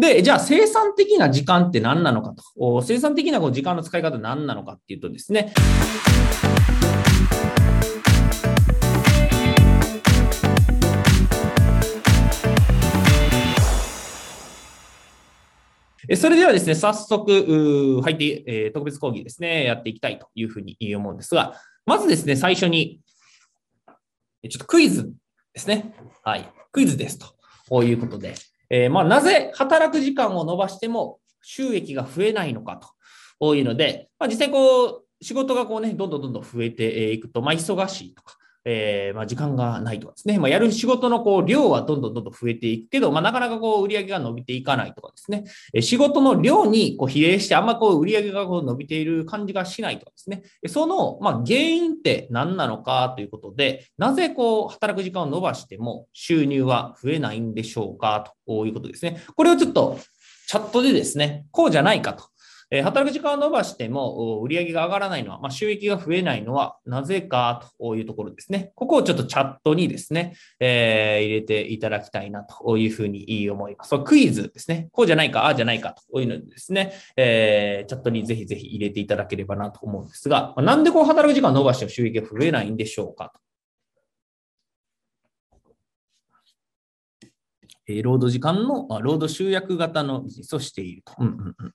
で、じゃあ生産的な時間って何なのかと。生産的なこう時間の使い方何なのかっていうとですね、それではですね、早速、入って、え、特別講義ですね、やっていきたいというふうに思うんですが、まずですね、最初に、ちょっとクイズですね。はい。クイズですということで、えー、まあ、なぜ働く時間を伸ばしても収益が増えないのかというので、まあ、実際こう、仕事がこうね、どんどんどんどん増えていくと、まあ、忙しいとか、えー、まあ、時間がないとかですね、まあ、やる仕事のこう量はどんどんどんどん増えていくけど、まあ、なかなかこう売り上げが伸びていかないとかですね、え仕事の量にこう比例してあんまこう売り上げがこう伸びている感じがしないとかですね、そのま原因って何なのかということで、なぜこう働く時間を伸ばしても収入は増えないんでしょうかということですね。これをちょっとチャットでですね、こうじゃないかと。え働く時間を伸ばしても売り上げが上がらないのは、まあ、収益が増えないのはなぜかというところですね。ここをちょっとチャットにですね、えー、入れていただきたいなというふうに思います。クイズですね。こうじゃないか、ああじゃないかというのですね、えー、チャットにぜひぜひ入れていただければなと思うんですが、まあなんでこう働く時間を伸ばしても収益が増えないんでしょうかと。え労働時間の、労働集約型のビジネスをしていると。うんうんうん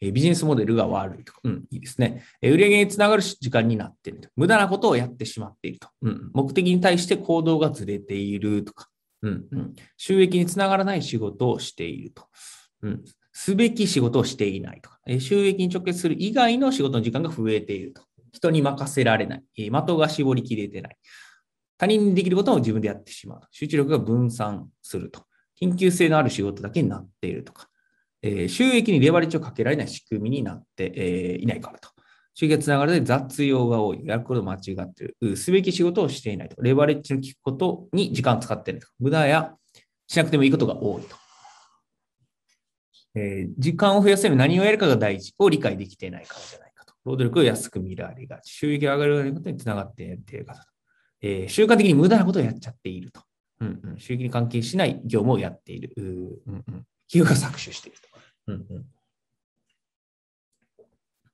えビジネスモデルが悪いとか、うん、いいですね。え売上につながる時間になっていると。無駄なことをやってしまっていると。うん、目的に対して行動がずれているとか、うんうん、収益につながらない仕事をしていると。うん、すべき仕事をしていないとか、え収益に直結する以外の仕事の時間が増えていると。人に任せられない。え的が絞りきれてない。他人にできることを自分でやってしまう。集中力が分散すると。緊急性のある仕事だけになっているとか。え、収益にレバレッジをかけられない仕組みになって、えー、いないからと。収益がつながるで雑用が多い。やること間違っている。すべき仕事をしていないと。レバレッジの効くことに時間を使っていると。無駄やしなくてもいいことが多いと。えー、時間を増やせる何をやるかが大事を理解できていないからじゃないかと。労働力を安く見られがち。収益が上がることにつながっている方と。えー、習慣的に無駄なことをやっちゃっていると。うんうん、収益に関係しない業務をやっている。うんうん、企業が搾取していると。うんうん。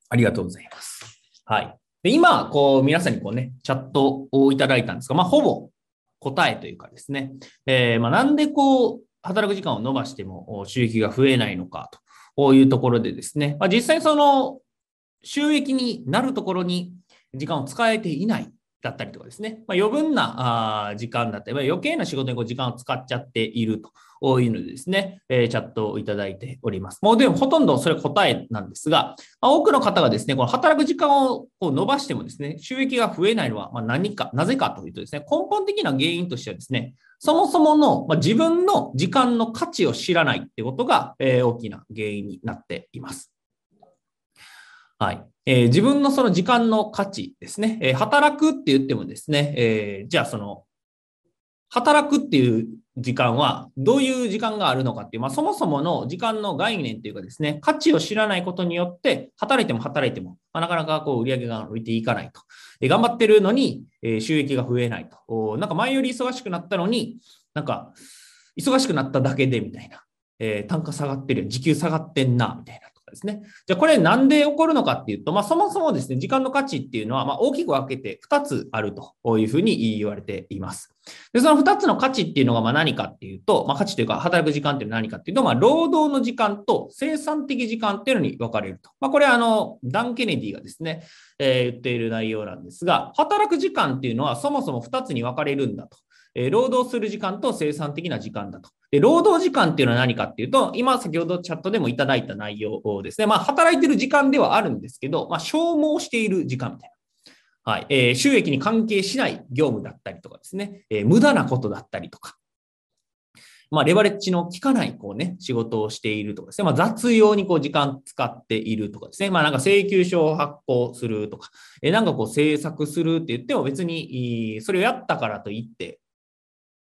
ありがとうございます。はい。で今、こう、皆さんにこうね、チャットをいただいたんですが、まあ、ほぼ答えというかですね、えー、まあ、なんでこう、働く時間を伸ばしても収益が増えないのかというところでですね、まあ、実際その収益になるところに時間を使えていないだったりとかですね、まあ、余分な時間だったり、余計な仕事にこう時間を使っちゃっているというのでですね、え、チャットをいただいております。もうでもほとんどそれ答えなんですが、ま、多くの方がですね、この働く時間を伸ばしてもですね、収益が増えないのはま何か、なぜかというとですね、根本的な原因としてはですね、そもそもの、ま自分の時間の価値を知らないってことが、え、大きな原因になっています。はい。えー、自分のその時間の価値ですね。えー、働くって言ってもですね、えー、じゃあその、働くっていう時間はどういう時間があるのかっていう、まあ、そもそもの時間の概念っていうかですね、価値を知らないことによって、働いても働いても、まあ、なかなかこう売り上げが伸びていかないと。え頑張ってるのに、え収益が増えないと。なんか前より忙しくなったのに、なんか忙しくなっただけでみたいな。え単価下がってるよ。時給下がってんな、みたいな。ですね。じゃあこれなんで起こるのかっていうと、まあ、そもそもですね、時間の価値っていうのは、ま大きく分けて2つあるというふうに言われています。で、その2つの価値っていうのがま何かっていうと、まあ、価値というか働く時間っていうのは何かっていうと、まあ、労働の時間と生産的時間っていうのに分かれると。まあ、これあの、ダン・ケネディがですね、えー、言っている内容なんですが、働く時間っていうのはそもそも2つに分かれるんだと。え労働する時間と生産的な時間だと。で、労働時間っていうのは何かっていうと、今先ほどチャットでもいただいた内容ですね。まあ、働いてる時間ではあるんですけど、まあ、消耗している時間みたいな。はい。えー、収益に関係しない業務だったりとかですね。えー、無駄なことだったりとか。まあ、レバレッジの効かない、こうね、仕事をしているとかですね。まあ、雑用にこう時間使っているとかですね。まあ、なんか請求書を発行するとか、えー、なんかこう制作するって言っても別に、それをやったからといって、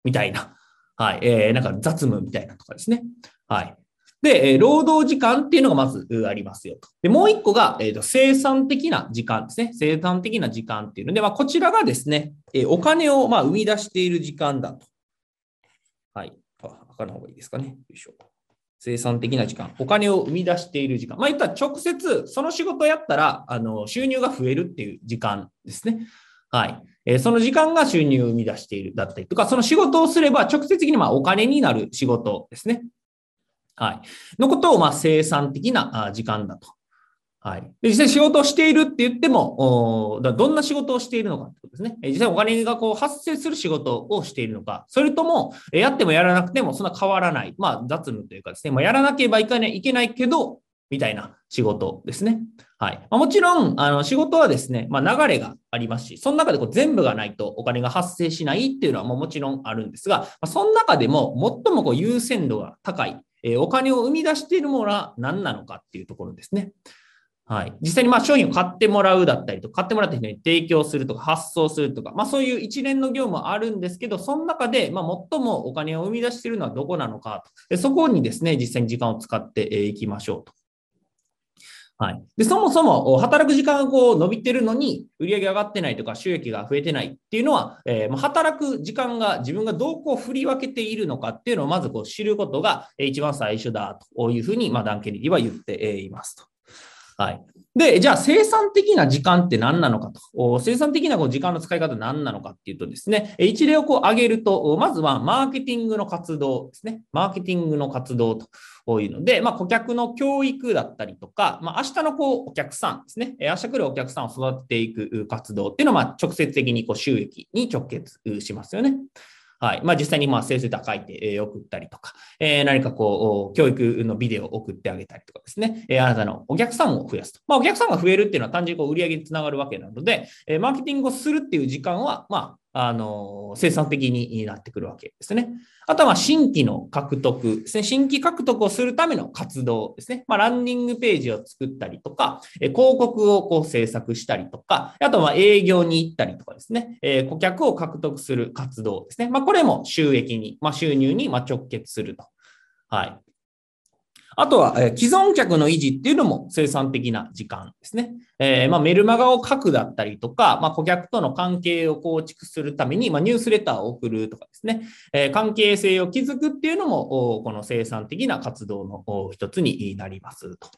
みたいな。はい。えー、なんか雑務みたいなとかですね。はい。で、え労働時間っていうのがまずありますよと。で、もう一個が、えーと、生産的な時間ですね。生産的な時間っていうので、まあ、こちらがですね、えお金をまあ生み出している時間だと。はい。あ、赤の方がいいですかね。よいしょ。生産的な時間、お金を生み出している時間。まあ言ったら直接その仕事をやったら、あの、収入が増えるっていう時間ですね。はい。えー、その時間が収入を生み出しているだったりとか、その仕事をすれば直接的にまお金になる仕事ですね。はい。のことをま生産的な時間だとはい。で実際仕事をしているって言っても、どんな仕事をしているのかってことですね。実際お金がこう発生する仕事をしているのか、それとも、やってもやらなくてもそんな変わらない。まあ、雑務というかですね、まあ、やらなければいけないいけないけど、みたいな仕事ですね。はい。まあ、もちろん、あの、仕事はですね、まあ、流れがありますし、その中でこう全部がないとお金が発生しないっていうのはももちろんあるんですが、まあ、その中でも最もこう優先度が高い、えー、お金を生み出しているものは何なのかっていうところですね。はい。実際にまあ商品を買ってもらうだったりとか、買ってもらった人に提供するとか、発送するとか、まあそういう一連の業務はあるんですけど、その中でまあ最もお金を生み出しているのはどこなのかと。そこにですね、実際に時間を使っていきましょうと。はい。で、そもそも働く時間がこう伸びてるのに売り上げ上がってないとか収益が増えてないっていうのは、えー、働く時間が自分がどうこう振り分けているのかっていうのをまずこう知ることが一番最初だというふうに、まあ、ダン・ケネディは言っていますと。はい。で、じゃあ生産的な時間って何なのかと。生産的なこう時間の使い方何なのかっていうとですね、一例をこう挙げると、まずはマーケティングの活動ですね。マーケティングの活動というので、まあ、顧客の教育だったりとか、まあ、明日のこうお客さんですね。明日来るお客さんを育てていく活動っていうのは、ま、直接的にこう収益に直結しますよね。はい。まあ、実際にまあ、先生成高いて送ったりとか、えー、何かこう、教育のビデオを送ってあげたりとかですね、えー、あなたのお客さんを増やすと。まあ、お客さんが増えるっていうのは単純にこう売り上げにつながるわけなので、えー、マーケティングをするっていう時間は、まあ、あの、生産的になってくるわけですね。あとは、新規の獲得ですね。新規獲得をするための活動ですね。まあ、ランニングページを作ったりとか、広告をこう制作したりとか、あとは営業に行ったりとかですね。え顧客を獲得する活動ですね。まあ、これも収益に、まあ、収入に直結すると。はい。あとは、え既存客の維持っていうのも生産的な時間ですね。えー、まあ、メルマガを書くだったりとか、まあ、顧客との関係を構築するために、まあ、ニュースレターを送るとかですね、えー、関係性を築くっていうのも、この生産的な活動の一つになりますと。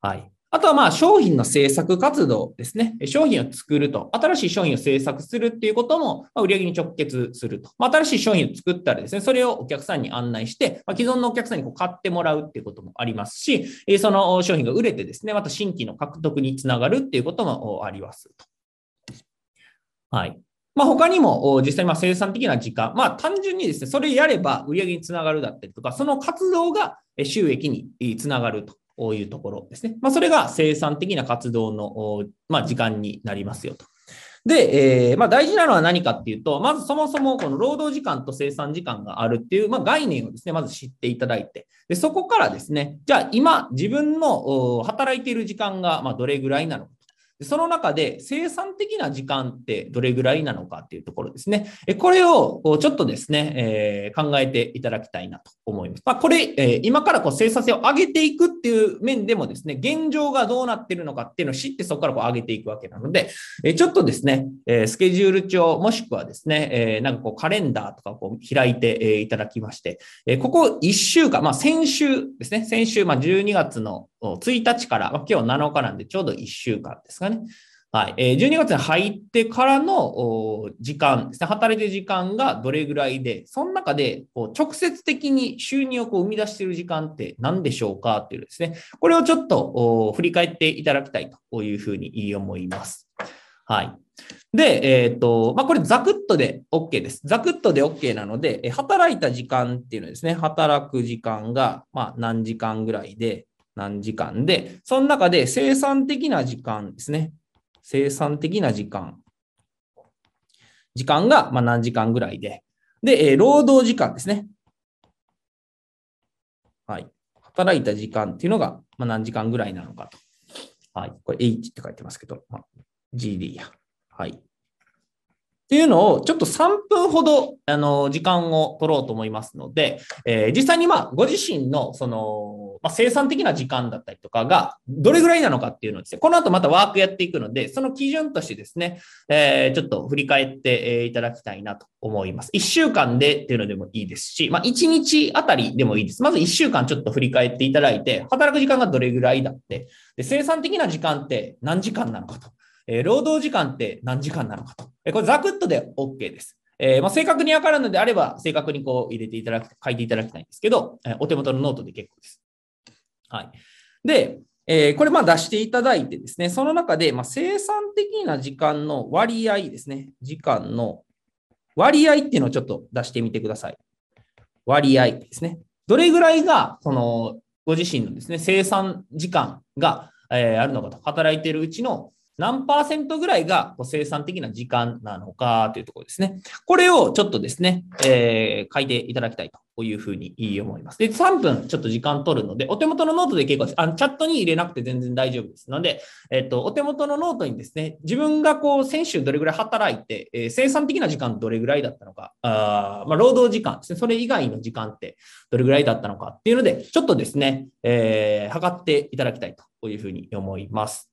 はい。あとはまあ商品の制作活動ですね。商品を作ると、新しい商品を制作するっていうことも売上に直結すると。まあ、新しい商品を作ったらですね、それをお客さんに案内して、まあ、既存のお客さんにこう買ってもらうっていうこともありますし、その商品が売れてですね、また新規の獲得につながるっていうこともありますと。はい。まあ、他にも実際ま生産的な時間、まあ、単純にですね、それやれば売上につながるだったりとか、その活動が収益につながると。こういうところですね。まあ、それが生産的な活動の、まあ、時間になりますよと。で、えー、まあ、大事なのは何かっていうと、まずそもそもこの労働時間と生産時間があるっていう、まあ、概念をですね、まず知っていただいて、でそこからですね、じゃあ今自分の働いている時間がまどれぐらいなのか。その中で生産的な時間ってどれぐらいなのかっていうところですね。これをちょっとですね、えー、考えていただきたいなと思います。まあ、これ、えー、今からこう生産性を上げていくっていう面でもですね、現状がどうなってるのかっていうのを知ってそこからこう上げていくわけなので、えー、ちょっとですね、えスケジュール帳もしくはですね、えなんかこうカレンダーとかこう開いて、いただきまして、えここ1週間、まあ先週ですね、先週、まあ12月の1日から、ま、今日7日なんでちょうど1週間ですかね。はい。え12月に入ってからの時間ですね。働いてる時間がどれぐらいで、その中でこう直接的に収入をこう生み出している時間って何でしょうかっていうですね。これをちょっと振り返っていただきたいというふうに思います。はい。で、えっ、ー、と、まあ、これザクッとで OK です。ザクッとで OK なので、働いた時間っていうのですね、働く時間が、ま、何時間ぐらいで、何時間で、その中で生産的な時間ですね。生産的な時間。時間がま何時間ぐらいで。で、え労働時間ですね。はい。働いた時間っていうのがま何時間ぐらいなのかと。はい。これ H って書いてますけど、まあ、GD や。はい。っていうのを、ちょっと3分ほど、あの、時間を取ろうと思いますので、えー、実際にまあ、ご自身の、その、まあ、生産的な時間だったりとかが、どれぐらいなのかっていうのをですね、この後またワークやっていくので、その基準としてですね、えー、ちょっと振り返っていただきたいなと思います。1週間でっていうのでもいいですし、まあ、1日あたりでもいいです。まず1週間ちょっと振り返っていただいて、働く時間がどれぐらいだって、で生産的な時間って何時間なのかと、えー、労働時間って何時間なのかと、えこれザクッとで OK です。えー、まあ、正確にわかるのであれば、正確にこう入れていただく、書いていただきたいんですけど、えー、お手元のノートで結構です。はい。で、えー、これまあ出していただいてですね、その中で、ま、生産的な時間の割合ですね、時間の割合っていうのをちょっと出してみてください。割合ですね。どれぐらいが、その、ご自身のですね、生産時間が、え、あるのかと、働いているうちの何パーセントぐらいが生産的な時間なのかというところですね。これをちょっとですね、えー、書いていただきたいというふうに思います。で、3分ちょっと時間取るので、お手元のノートで結構です。あのチャットに入れなくて全然大丈夫ですので、えっ、と、お手元のノートにですね、自分がこう、先週どれぐらい働いて、えー、生産的な時間どれぐらいだったのか、あまあ、労働時間ですね、それ以外の時間ってどれぐらいだったのかっていうので、ちょっとですね、えー、測っていただきたいというふうに思います。